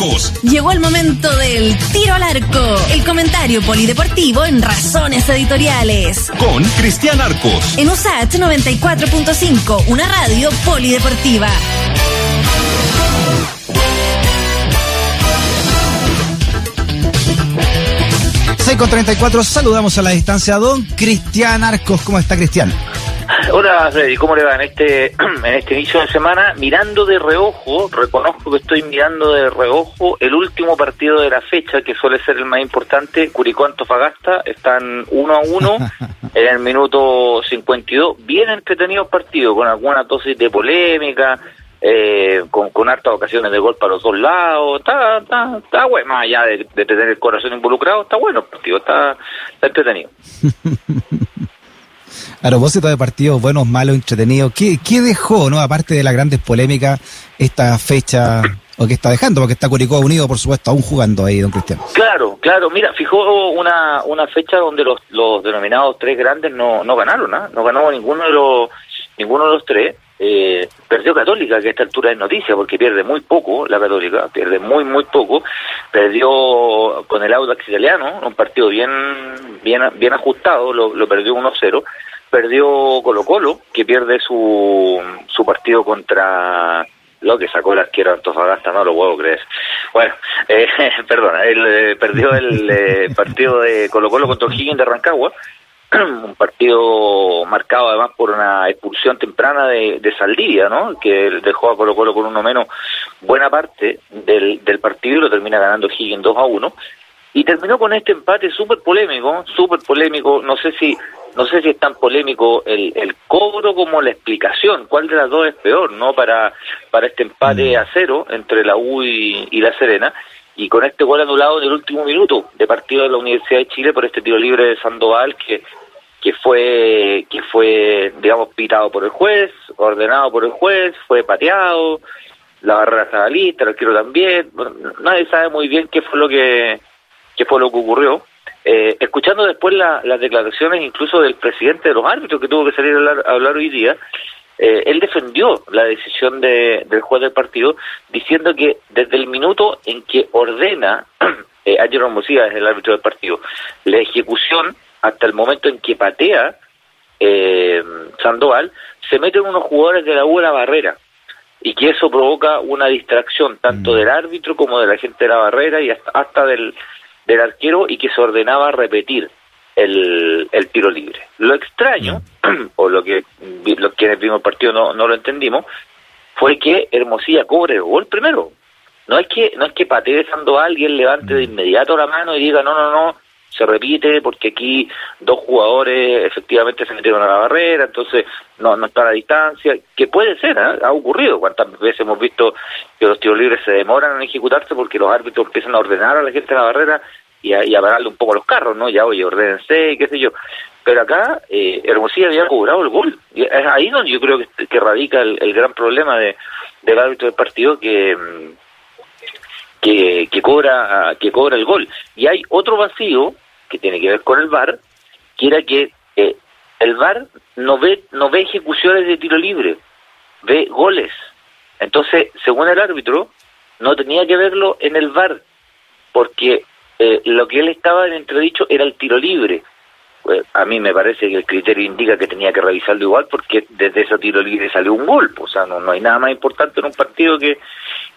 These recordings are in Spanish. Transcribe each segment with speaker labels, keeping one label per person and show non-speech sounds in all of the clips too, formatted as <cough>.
Speaker 1: Arcos.
Speaker 2: Llegó el momento del tiro al arco, el comentario polideportivo en Razones Editoriales.
Speaker 1: Con Cristian Arcos.
Speaker 2: En USAT 94.5, una radio polideportiva.
Speaker 3: 6 con 34, saludamos a la distancia a don Cristian Arcos. ¿Cómo está Cristian?
Speaker 4: Hola Freddy, ¿cómo le va en este, <clears throat> en este inicio de semana? Mirando de reojo, reconozco que estoy mirando de reojo el último partido de la fecha, que suele ser el más importante, Curicó Antofagasta, están uno a uno <laughs> en el minuto 52, bien entretenido partido, con alguna dosis de polémica, eh, con, con hartas ocasiones de gol para los dos lados, está, está, está bueno, más allá de, de tener el corazón involucrado, está bueno el partido, está, está entretenido. <laughs>
Speaker 3: A propósito de partidos buenos, malos, entretenidos, ¿qué, ¿qué dejó, no aparte de las grandes polémicas, esta fecha o que está dejando? Porque está Curicó Unido, por supuesto, aún jugando ahí, don Cristian.
Speaker 4: Claro, claro. Mira, fijó una, una fecha donde los, los denominados tres grandes no, no ganaron, ¿ah? No ganó ninguno de los, ninguno de los tres. Eh, perdió Católica, que a esta altura es noticia, porque pierde muy poco la Católica, pierde muy, muy poco. Perdió con el Audax italiano, un partido bien bien bien ajustado, lo, perdió 1-0. Perdió Colo Colo, que pierde su, su partido contra lo que sacó el arquero Antofagasta, no lo puedo creer. Bueno, eh, <laughs> perdona, él eh, perdió el eh, partido de Colo Colo contra O'Higgins de Rancagua, <clears throat> un partido marcado además por una expulsión temprana de, de Saldivia, ¿no? Que dejó a Colo Colo con uno menos buena parte del, del partido y lo termina ganando Higgins 2 a 1. Y terminó con este empate súper polémico, súper polémico, no sé si no sé si es tan polémico el, el cobro como la explicación, cuál de las dos es peor, ¿no? Para, para este empate a cero entre la U y, y la Serena, y con este gol anulado en el último minuto de partido de la Universidad de Chile por este tiro libre de Sandoval que que fue que fue digamos pitado por el juez, ordenado por el juez, fue pateado, la barrera estaba lista, el arquero también, nadie sabe muy bien qué fue lo que qué fue lo que ocurrió. Eh, escuchando después la, las declaraciones incluso del presidente de los árbitros que tuvo que salir a hablar, a hablar hoy día, eh, él defendió la decisión de, del juez del partido diciendo que desde el minuto en que ordena <clears throat> eh, a Jerome Mosía, es el árbitro del partido, la ejecución hasta el momento en que patea eh, Sandoval, se meten unos jugadores de la U a la barrera y que eso provoca una distracción tanto
Speaker 3: Mm.
Speaker 4: del árbitro como de la gente de la barrera y hasta, hasta del, del arquero y que se ordenaba repetir el, el tiro libre. Lo extraño, <clears throat> o lo que los quienes vimos el partido no, no lo entendimos, fue que Hermosilla cobre el gol primero. No es que no es que patee Sandoval alguien levante de inmediato la mano y diga no, no, no, se repite porque aquí dos jugadores efectivamente se metieron a la barrera, entonces no no está a la distancia, que puede ser, ¿eh? ha ocurrido, cuántas veces hemos visto que los tiros libres se demoran en ejecutarse porque los árbitros empiezan a ordenar a la gente en la barrera y a, y a un poco los carros, ¿no? Ya, oye, ordenense, qué sé yo. Pero acá eh, Hermosilla había cobrado el gol. Y es ahí donde yo creo que, que radica el, el gran problema de, del árbitro del partido que... mm, que, que cobra que cobra el gol y hay otro vacío que tiene que ver con el VAR que era que eh, el VAR no ve no ve ejecuciones de tiro libre ve goles entonces según el árbitro no tenía que verlo en el VAR porque eh, lo que él estaba en entredicho era el tiro libre Pues, a mí me parece que el criterio indica que tenía que revisarlo igual porque desde ese tiro libre salió un gol o sea no, no hay nada más importante en un partido que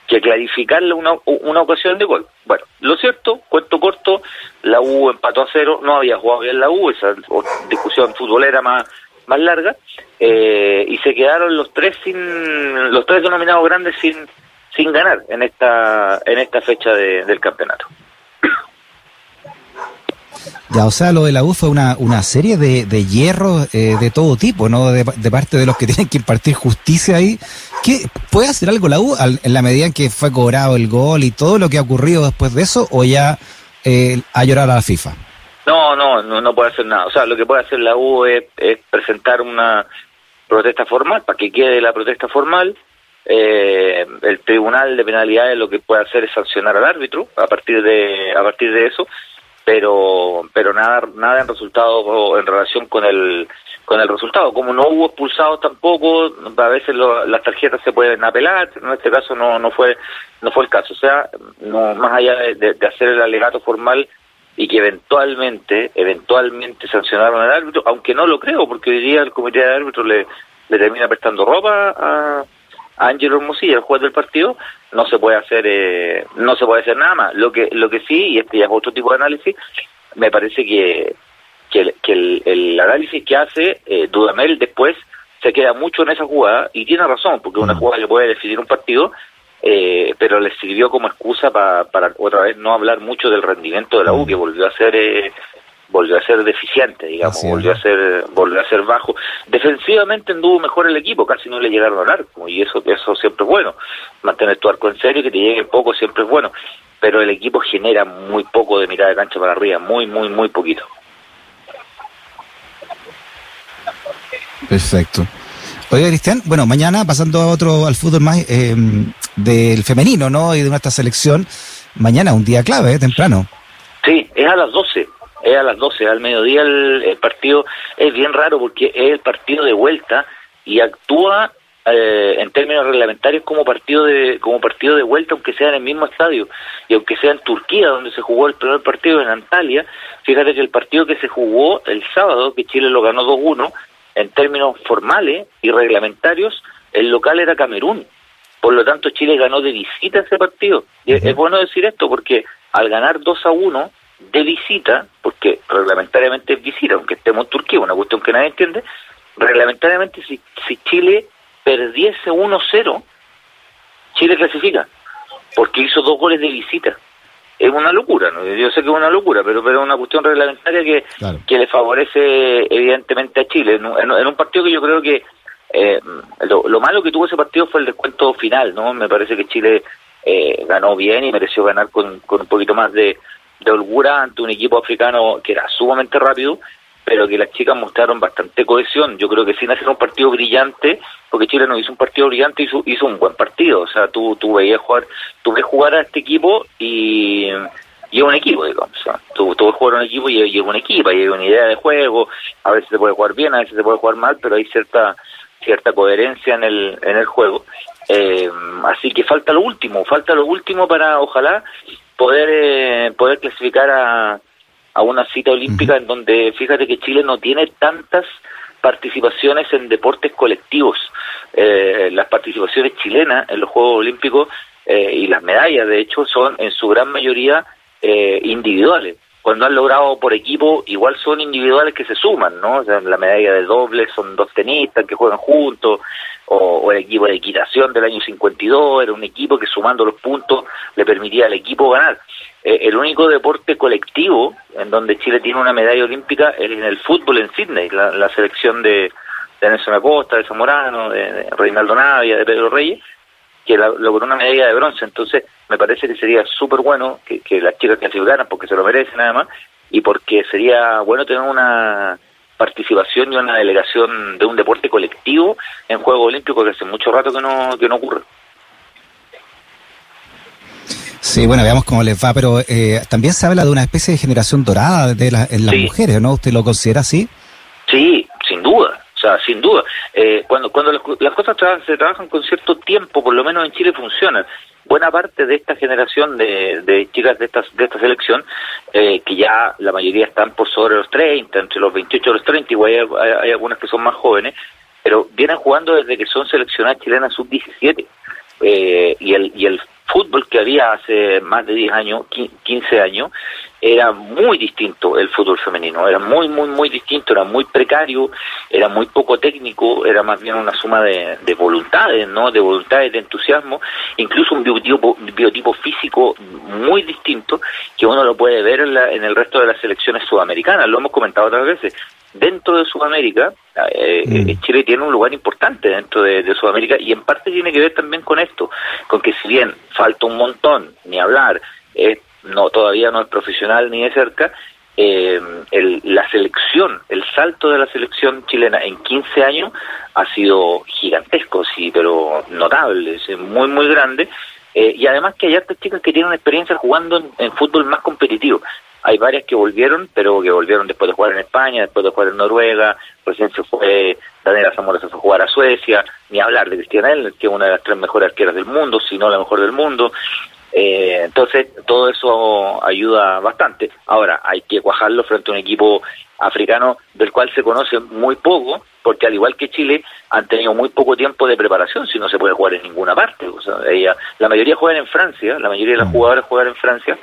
Speaker 4: que clarificarle una, una ocasión de gol. Bueno, lo cierto, cuento corto, la U empató a cero, no había jugado bien la U, esa discusión futbolera más más larga, eh, y se quedaron los tres sin los tres denominados grandes sin sin ganar en esta en esta fecha de- del campeonato.
Speaker 3: Ya, o sea, lo de la U fue una, una serie de, de hierros eh, de todo tipo, ¿no? De, parte de los que <laughs> tienen que impartir justicia ahí. ¿Qué, ¿Puede hacer algo la U al- en la medida en que fue cobrado el gol y todo lo que ha ocurrido después de eso? ¿O ya eh, a llorar a la FIFA?
Speaker 4: No, no, no, no puede hacer nada. O sea, lo que puede hacer la U es, es presentar una protesta formal para que quede la protesta formal. Eh, el tribunal de penalidades lo que puede hacer es sancionar al árbitro a partir de a partir de eso, pero pero nada nada en resultado en relación con el con el resultado. Como no hubo expulsados tampoco, a veces las tarjetas se pueden apelar, en este caso no, no fue no fue el caso. O sea, no más allá de, hacer el alegato formal y que eventualmente, eventualmente sancionaron al árbitro, aunque no lo creo, porque hoy día el comité de árbitros le, le termina prestando ropa a Ángelo Hermosilla, el juez del partido, no se puede hacer eh, no se puede hacer nada más. Lo que lo que sí, y este ya es otro tipo de análisis, me parece que que, el, análisis que hace eh, Dudamel después se queda mucho en esa jugada y tiene razón, porque una mm. jugada que puede decidir un partido, eh, pero le sirvió como excusa para otra vez no hablar mucho del rendimiento de la U, mm. que volvió a ser eh, volvió a ser deficiente, digamos, volvió a ser volvió a ser bajo. Defensivamente anduvo mejor el equipo, casi no le llegaron al arco y eso eso siempre es bueno. Mantener tu arco en serio y que te llegue poco siempre es bueno, pero el equipo genera muy poco de mirada de cancha para arriba, muy muy muy poquito.
Speaker 3: Perfecto. Oiga, Cristian, bueno, mañana pasando a otro, al fútbol más eh, del femenino, ¿no? Y de nuestra selección, mañana un día clave, ¿eh? temprano.
Speaker 4: Sí, es a las 12, es a las 12, al mediodía el, partido es bien raro porque es el partido de vuelta y actúa eh, en términos reglamentarios como partido de como partido de vuelta aunque sea en el mismo estadio y aunque sea en Turquía donde se jugó el primer partido en Antalya fíjate que el partido que se jugó el sábado que Chile lo ganó 2-1 en términos formales y reglamentarios, el local era Camerún. Por lo tanto, Chile ganó de visita ese partido. Y es bueno decir esto porque al ganar 2 a 1 de visita, porque reglamentariamente es visita, aunque estemos en Turquía, una cuestión que nadie entiende, reglamentariamente si, si Chile perdiese 1-0, Chile clasifica, porque hizo dos goles de visita es una locura, ¿no? yo sé que es una locura, pero, pero es una cuestión reglamentaria que, que le favorece evidentemente a Chile, en, un partido que yo creo que eh, lo, malo que tuvo ese partido fue el descuento final, ¿no? Me parece que Chile eh, ganó bien y mereció ganar con, con un poquito más de, de holgura ante un equipo africano que era sumamente rápido pero que las chicas mostraron bastante cohesión. Yo creo que sin hacer un partido brillante, porque Chile no hizo un partido brillante, hizo, hizo un buen partido. O sea, tú, tú veías jugar, tú ves jugar a este equipo y, y un equipo, digamos. O sea, tú, tú ves jugar a un equipo y, y es un equipo, y hay una idea de juego. A veces se puede jugar bien, a veces se puede jugar mal, pero hay cierta cierta coherencia en el, en el juego. Eh, así que falta lo último, falta lo último para, ojalá, poder, eh, poder clasificar a a una cita olímpica en donde fíjate que Chile no tiene tantas participaciones en deportes colectivos. Eh, las participaciones chilenas en los Juegos Olímpicos eh, y las medallas, de hecho, son en su gran mayoría eh, individuales. Cuando han logrado por equipo, igual son individuales que se suman, ¿no? O sea, la medalla de doble son dos tenistas que juegan juntos, o, el equipo de equitación del año 52, era un equipo que sumando los puntos le permitía al equipo ganar. Eh, el único deporte colectivo en donde Chile tiene una medalla olímpica es en el fútbol en Sydney, la, selección de, de Nelson Acosta, de Zamorano, de, Reinaldo Navia, de Pedro Reyes, que logró una medalla de bronce. Entonces, me parece que sería súper bueno que, que las chicas clasificaran porque se lo merecen además y porque sería bueno tener una participación y una delegación de un deporte colectivo en Juegos Olímpicos que hace mucho rato que no, que no ocurre.
Speaker 3: Sí, bueno, veamos cómo les va, pero eh, también se habla de una especie de generación dorada de en las mujeres, ¿no? ¿Usted lo considera así?
Speaker 4: Sí, sea, sin duda. Eh, cuando cuando las, cosas se trabajan con cierto tiempo, por lo menos en Chile funcionan. Buena parte de esta generación de, de chicas de, estas, de esta selección, eh, que ya la mayoría están por sobre los 30, entre los 28 y los 30, igual hay, hay algunas que son más jóvenes, pero vienen jugando desde que son seleccionadas chilenas sub-17. Eh, y, el, y el fútbol que había hace más de 10 años, 15 años, era muy distinto el fútbol femenino, era muy, muy, muy distinto, era muy precario, era muy poco técnico, era más bien una suma de, de voluntades, ¿no? De voluntades, de entusiasmo, incluso un biotipo, biotipo físico muy distinto que uno lo puede ver en, la, en el resto de las selecciones sudamericanas, lo hemos comentado otras veces, dentro de Sudamérica, eh, mm. eh, Chile tiene un lugar importante dentro de, Sudamérica y en parte tiene que ver también con esto, con que si bien falta un montón, ni hablar, eh, no todavía no es profesional ni de cerca, la selección, el salto de la selección chilena en 15 años ha sido gigantesco, sí, pero notable, es muy, muy grande. y además que hay otras chicas que tienen experiencia jugando en, fútbol más competitivo hay varias que volvieron, pero que volvieron después de jugar en España, después de jugar en Noruega, recién se fue, Daniela Zamora se fue a jugar a Suecia, ni hablar de Cristiana Elner, que es una de las tres mejores arqueras del mundo, si no la mejor del mundo. Eh, entonces, todo eso ayuda bastante. Ahora, hay que cuajarlo frente a un equipo africano del cual se conoce muy poco, porque al igual que Chile, han tenido muy poco tiempo de preparación, si no se puede jugar en ninguna parte. O sea, ella, la mayoría juegan en Francia, la mayoría de las mm. jugadoras juegan en Francia,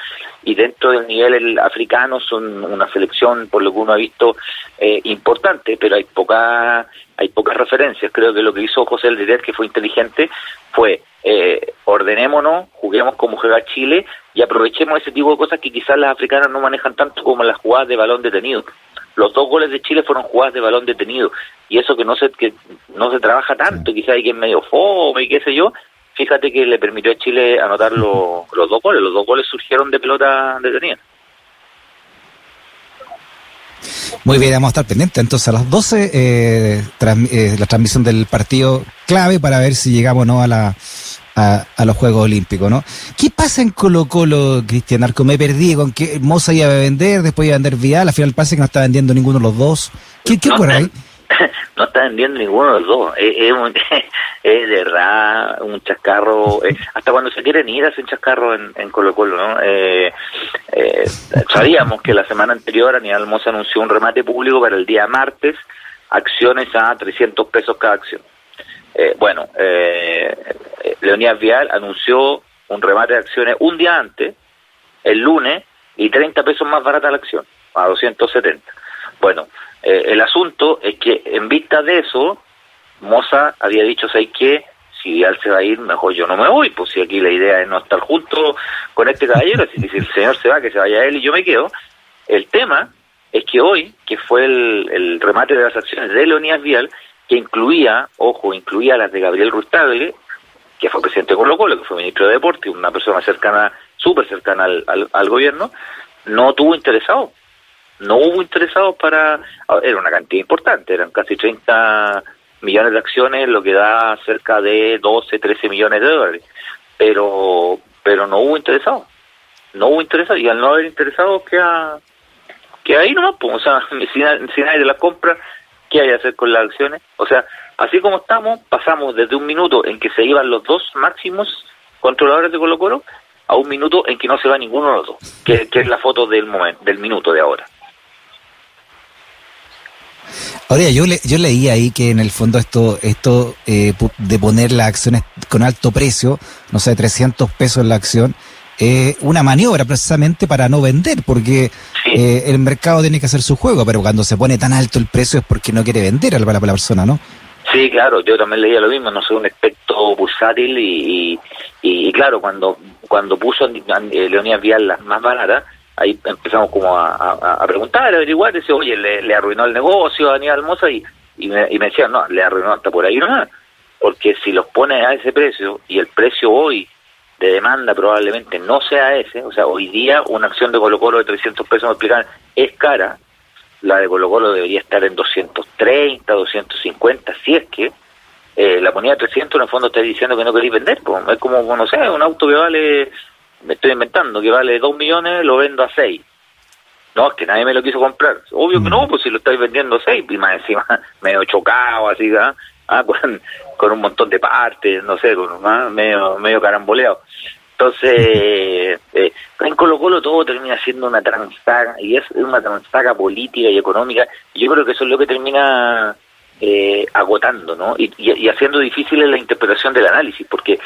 Speaker 4: y dentro del nivel africano son una selección, por lo que uno ha visto, eh, importante, pero hay poca hay pocas referencias. Creo que lo que hizo José Elder, que fue inteligente, fue eh, ordenémonos, juguemos como juega Chile y aprovechemos ese tipo de cosas que quizás las africanas no manejan tanto como las jugadas de balón detenido. Los dos goles de Chile fueron jugadas de balón detenido y eso que no se que no se trabaja tanto, quizás hay que medio fome y qué sé yo. Fíjate que le permitió a Chile anotar los dos goles. Los dos goles surgieron de pelota detenida.
Speaker 3: Muy bien, vamos a estar pendientes. Entonces, a las 12, eh, eh, la transmisión del partido clave para ver si llegamos no a la a, los Juegos Olímpicos, ¿no? ¿Qué pasa en Colo Colo, Cristian Arco? Me perdí con que Moza iba a vender, después iba a vender Vial, al final parece que no está vendiendo ninguno de los dos. ¿Qué, qué ocurre ahí? <laughs>
Speaker 4: no está vendiendo ninguno de los dos. Es, <laughs> es, de verdad un chascarro. Eh, hasta cuando se quieren ir hace un chascarro en, en Colo Colo, ¿no? Eh, eh, sabíamos que la semana anterior Aníbal Mosa anunció un remate público para el día martes, acciones a 300 pesos cada acción. Bueno, eh, Leonidas Vial anunció un remate de acciones un día antes, el lunes, y 30 pesos más barata la acción, a 270. Bueno, eh, el asunto es que en vista de eso, Moza había dicho, ¿sabes qué? Si él se va a ir, mejor yo no me voy, pues si aquí la idea es no estar junto con este caballero, si, si el señor se va, que se vaya él y yo me quedo. El tema es que hoy, que fue el, remate de las acciones de Leonidas Vial, que incluía, ojo, incluía las de Gabriel Rustable, que fue presidente de Colo Colo, que fue ministro de Deporte, una persona cercana, súper cercana al, al, gobierno, no tuvo interesado no hubo interesados para... Era una cantidad importante, eran casi 30 millones de acciones, lo que da cerca de 12, 13 millones de dólares. Pero pero no hubo interesados. No hubo interesados. Y al no haber interesados, queda, queda ahí nomás. Pues, o sea, <laughs> si, si nadie de la compra, ¿qué hay que hacer con las acciones? O sea, así como estamos, pasamos desde un minuto en que se iban los dos máximos controladores de Colo Colo a un minuto en que no se va ninguno de los dos, que, es la foto del momento, del minuto de ahora.
Speaker 3: Ahora, yo, le, yo leí ahí que en el fondo esto, esto eh, de poner las acciones con alto precio, no sé, 300 pesos en la acción, es una maniobra precisamente para no vender, porque eh, el mercado tiene que hacer su juego, pero cuando se pone tan alto el precio es porque no quiere vender a la, la persona, ¿no?
Speaker 4: Sí, claro, yo también leía lo mismo, no soy un experto bursátil y, y, claro, cuando cuando puso Leonidas Vial las más baratas, ahí empezamos como a, preguntar, a averiguar, dice, oye, le, arruinó el negocio a Daniel Moza y, y, me, y me decían, no, le arruinó hasta por ahí no porque si los pone a ese precio y el precio hoy de demanda probablemente no sea ese, o sea, hoy día una acción de Colo Colo de 300 pesos es cara, la de Colo Colo debería estar en 230, 250, si es que eh, la ponía a 300 en el fondo está diciendo que no queréis vender, pues, es como, no sé, un auto que vale me estoy inventando, que vale 2 millones, lo vendo a 6. No, es que nadie me lo quiso comprar. Obvio que no, mm. pues si lo estáis vendiendo a 6, y más encima <laughs> medio chocado, así, ¿ah? ah <laughs> con, con, un montón de partes, no sé, con, ¿ah? medio, medio caramboleado. Entonces, <laughs> eh, en Colo Colo todo termina siendo una transaga, y es una transaga política y económica, y yo creo que eso es lo que termina eh, agotando, ¿no? Y, y, y haciendo difícil la interpretación del análisis, porque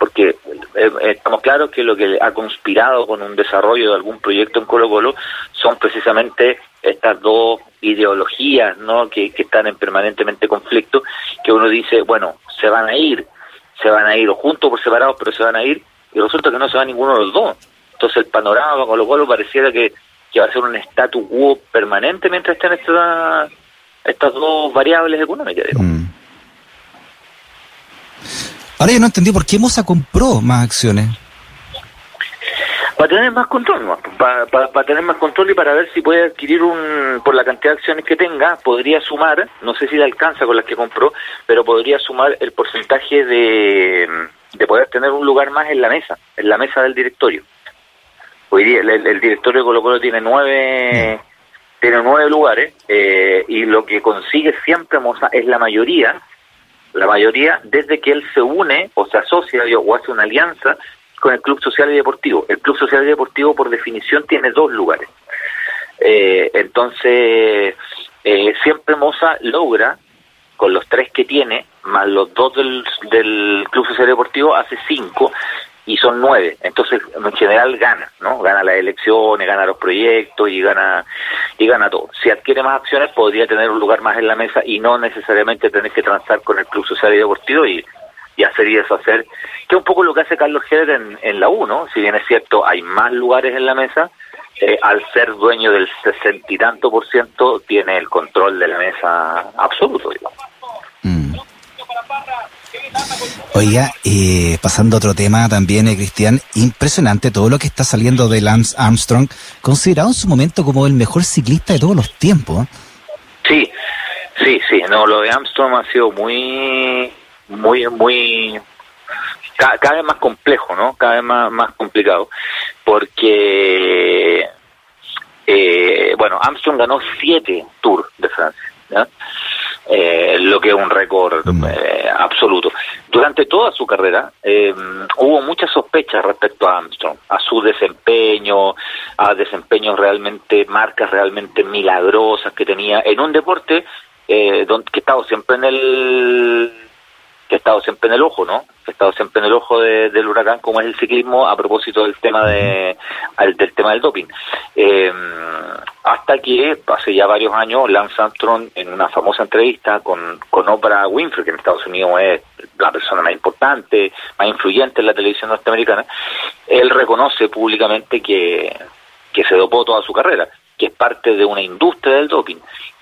Speaker 4: porque eh, estamos claros que lo que ha conspirado con un desarrollo de algún proyecto en Colo Colo son precisamente estas dos ideologías ¿no? que, están en permanentemente conflicto, que uno dice, bueno, se van a ir, se van a ir o juntos por separados, pero se van a ir, y resulta que no se va ninguno de los dos. Entonces el panorama Colo Colo pareciera que, va a ser un status quo permanente mientras estén estas, dos variables económicas. Mm.
Speaker 3: Ahora yo no entendí por qué Moza compró más acciones.
Speaker 4: Para tener más control, para, para, tener más control y para ver si puede adquirir un, por la cantidad de acciones que tenga, podría sumar, no sé si le alcanza con las que compró, pero podría sumar el porcentaje de, de poder tener un lugar más en la mesa, en la mesa del directorio. Hoy día el, directorio de Colo Colo tiene nueve, tiene nueve lugares eh, y lo que consigue siempre Moza es la mayoría, la mayoría desde que él se une o se asocia o hace una alianza con el Club Social y Deportivo. El Club Social y Deportivo por definición tiene dos lugares. Eh, entonces, eh, siempre Moza logra, con los tres que tiene, más los dos del, del Club Social y Deportivo, hace cinco, y son nueve. Entonces, en general gana, ¿no? Gana las elecciones, gana los proyectos y gana y gana todo. Si adquiere más acciones, podría tener un lugar más en la mesa y no necesariamente tener que transar con el Club Social y Deportivo y, y hacer y deshacer, que es un poco lo que hace Carlos Heder en, en la U, ¿no? Si bien es cierto, hay más lugares en la mesa, eh, al ser dueño del sesenta y tanto por ciento, tiene el control de la mesa absoluto, digamos. Mm.
Speaker 3: Oiga, eh, pasando a otro tema también, eh, Cristian, impresionante todo lo que está saliendo de Lance Armstrong, considerado en su momento como el mejor ciclista de todos los tiempos.
Speaker 4: Sí, sí, sí, no, lo de Armstrong ha sido muy, muy, muy, cada, vez más complejo, ¿no? Cada vez más, más complicado, porque, eh, bueno, Armstrong ganó siete Tours de Francia, ¿ya? Eh, lo que es un récord mm. eh, absoluto. Durante toda su carrera eh, hubo muchas sospechas respecto a Armstrong, a su desempeño, a desempeños realmente, marcas realmente milagrosas que tenía en un deporte eh, donde, que estaba siempre en el que ha estado siempre en el ojo, ¿no? Que ha estado siempre en el ojo del huracán, como es el ciclismo, a propósito del tema de, del tema del doping. Eh, hasta que, hace ya varios años, Lance Armstrong, en una famosa entrevista con, con Oprah Winfrey, que en Estados Unidos es la persona más importante, más influyente en la televisión norteamericana, él reconoce públicamente que, que se dopó toda su carrera, que es parte de una industria del doping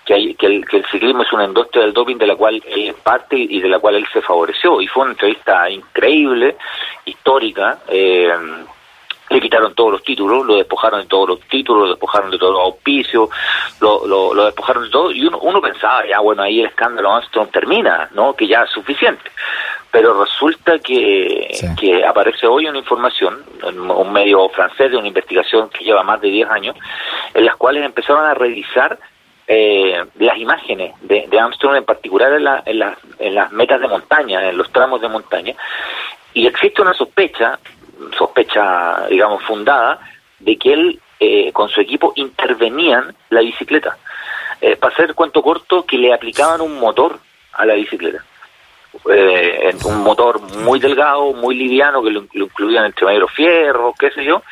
Speaker 4: que, el, ciclismo es una industria del doping de la cual él es parte y de la cual él se favoreció. Y fue una entrevista increíble, histórica. Eh, le quitaron todos los títulos, lo despojaron de todos los títulos, lo despojaron de todos los auspicios, lo, lo, despojaron de todo, y uno, uno pensaba, ya bueno, ahí el escándalo Armstrong termina, ¿no? Que ya es suficiente. Pero resulta que, que aparece hoy una información, un medio francés de una investigación que lleva más de 10 años, en las cuales empezaron a revisar eh, las imágenes de, Armstrong, en particular en, en, las metas de montaña, en los tramos de montaña, y existe una sospecha, sospecha, digamos, fundada, de que él eh, con su equipo intervenían la bicicleta. Eh, para hacer cuento corto, que le aplicaban un motor a la bicicleta. Eh, un motor muy delgado, muy liviano, que lo, incluían entre medio fierro, qué sé yo,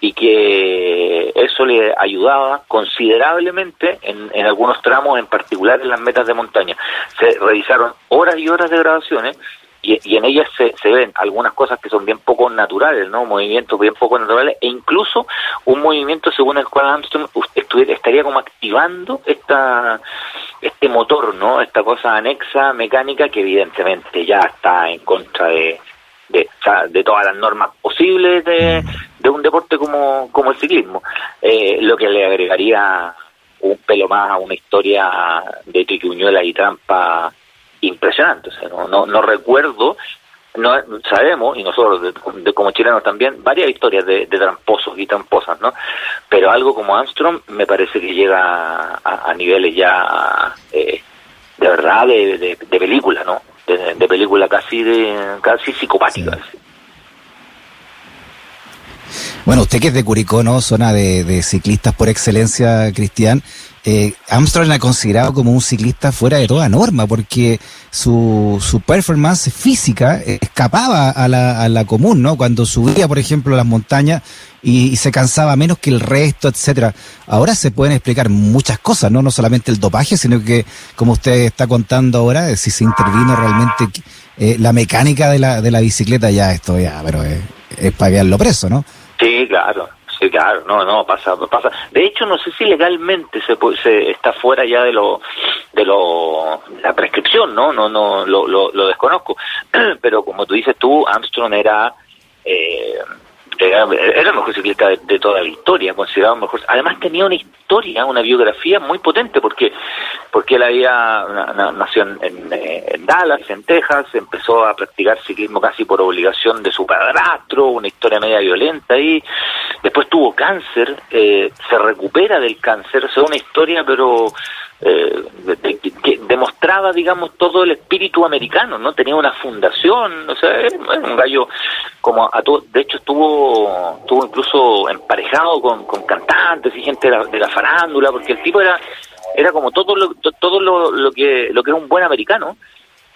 Speaker 4: y que eso le ayudaba considerablemente en, en, algunos tramos, en particular en las metas de montaña. Se realizaron horas y horas de grabaciones y, en ellas se, se, ven algunas cosas que son bien poco naturales, ¿no? Movimientos bien poco naturales e incluso un movimiento según el cual Armstrong estaría como activando esta este motor, ¿no? Esta cosa anexa mecánica que evidentemente ya está en contra de de, de todas las normas posibles de, de un deporte como, como el ciclismo, eh, lo que le agregaría un pelo más a una historia de triquiñuela y trampa impresionante. O sea, no, no, no recuerdo, no sabemos, y nosotros de, como chilenos también, varias historias de, de, tramposos y tramposas, ¿no? Pero algo como Armstrong me parece que llega a, a niveles ya eh, de verdad de, de, de película, ¿no? de, película casi de casi psicopática.
Speaker 3: Bueno, usted que es de Curicó, ¿no? Zona de, de ciclistas por excelencia, Cristian. Eh, Armstrong ha considerado como un ciclista fuera de toda norma porque su, su performance física escapaba a la, a la común, ¿no? Cuando subía, por ejemplo, las montañas y, se cansaba menos que el resto, etcétera. Ahora se pueden explicar muchas cosas, ¿no? No solamente el dopaje, sino que, como usted está contando ahora, si se intervino realmente eh, la mecánica de la, de la bicicleta, ya esto ya, pero es, es para quedarlo preso, ¿no?
Speaker 4: Sí, claro. Sí, claro, no, no, pasa, pasa. De hecho, no sé si legalmente se, se está fuera ya de lo, de lo, la prescripción, ¿no? No, no, lo, lo, lo desconozco. <clears throat> Pero como tú dices tú, Armstrong era, eh, era, el mejor ciclista de, toda la historia, considerado mejor. Además tenía una historia, una biografía muy potente, porque porque él había nació en, en, Dallas, en Texas, empezó a practicar ciclismo casi por obligación de su padrastro, una historia media violenta ahí, después tuvo cáncer, eh, se recupera del cáncer, o sea, una historia, pero eh, que demostraba, digamos, todo el espíritu americano, ¿no? Tenía una fundación, o sea, un gallo como a todo, de hecho estuvo, estuvo incluso emparejado con, cantantes y gente de la, farándula, porque el tipo era, era como todo lo, todo lo, lo que, lo que era un buen americano,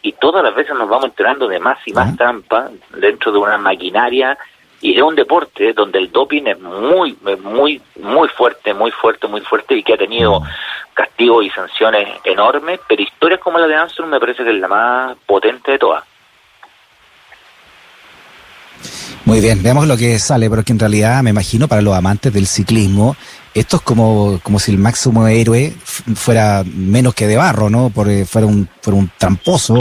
Speaker 4: y todas las veces nos vamos enterando de más y más trampas dentro de una maquinaria y de un deporte donde el doping es muy, muy, muy fuerte, muy fuerte, muy fuerte y que ha tenido castigos y sanciones enormes, pero historias como la de Armstrong me parece que es la más potente de todas.
Speaker 3: Muy bien, veamos lo que sale, porque en realidad me imagino para los amantes del ciclismo, esto es como, como si el máximo héroe fuera menos que de barro, ¿no? Porque fuera un, fuera un tramposo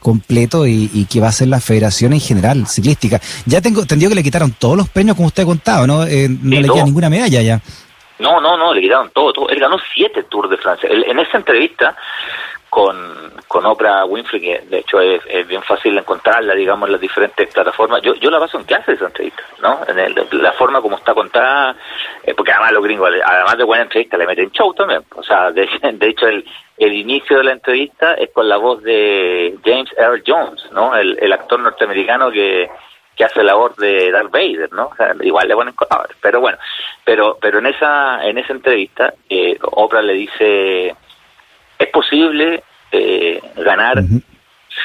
Speaker 3: completo y, que va a ser la federación en general ciclística. Ya tengo entendido que le quitaron todos los premios, como usted ha contado, ¿no? Eh, no le queda ninguna medalla ya.
Speaker 4: No, no, no, le quitaron todo, todo. Él ganó siete Tours de Francia. en esa entrevista con, con Oprah Winfrey, que de hecho es, bien fácil encontrarla, digamos, en las diferentes plataformas. Yo, yo la paso en clase esa entrevista, ¿no? En la forma como está contada, eh, porque además los gringos, además de buena entrevista, le meten show también. O sea, <laughs> de, hecho, el, el inicio de la entrevista es con la voz de James Earl Jones, ¿no? El, el actor norteamericano que, que hace la voz de Darth Vader, ¿no? igual le ponen colores, pero bueno, pero pero en esa en esa entrevista eh, Oprah le dice ¿Es posible eh, ganar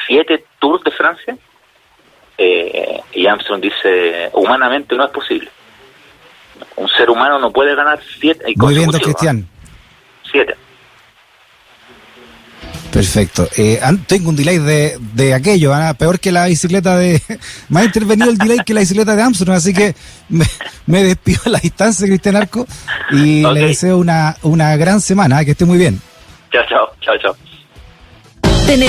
Speaker 4: siete Tours de Francia? Eh, y Armstrong dice, humanamente no es posible. Un ser humano no puede ganar siete.
Speaker 3: Muy bien, Cristian.
Speaker 4: Siete.
Speaker 3: Perfecto. Eh, tengo un delay de, de aquello, ¿ah? peor que la bicicleta de... <laughs> Me ha intervenido el delay que la bicicleta de Armstrong, así que me, despido a la distancia, Cristian Arco, y le deseo una, una gran semana, ¿ah? que esté muy bien.
Speaker 4: Chao, chao, chao, chao.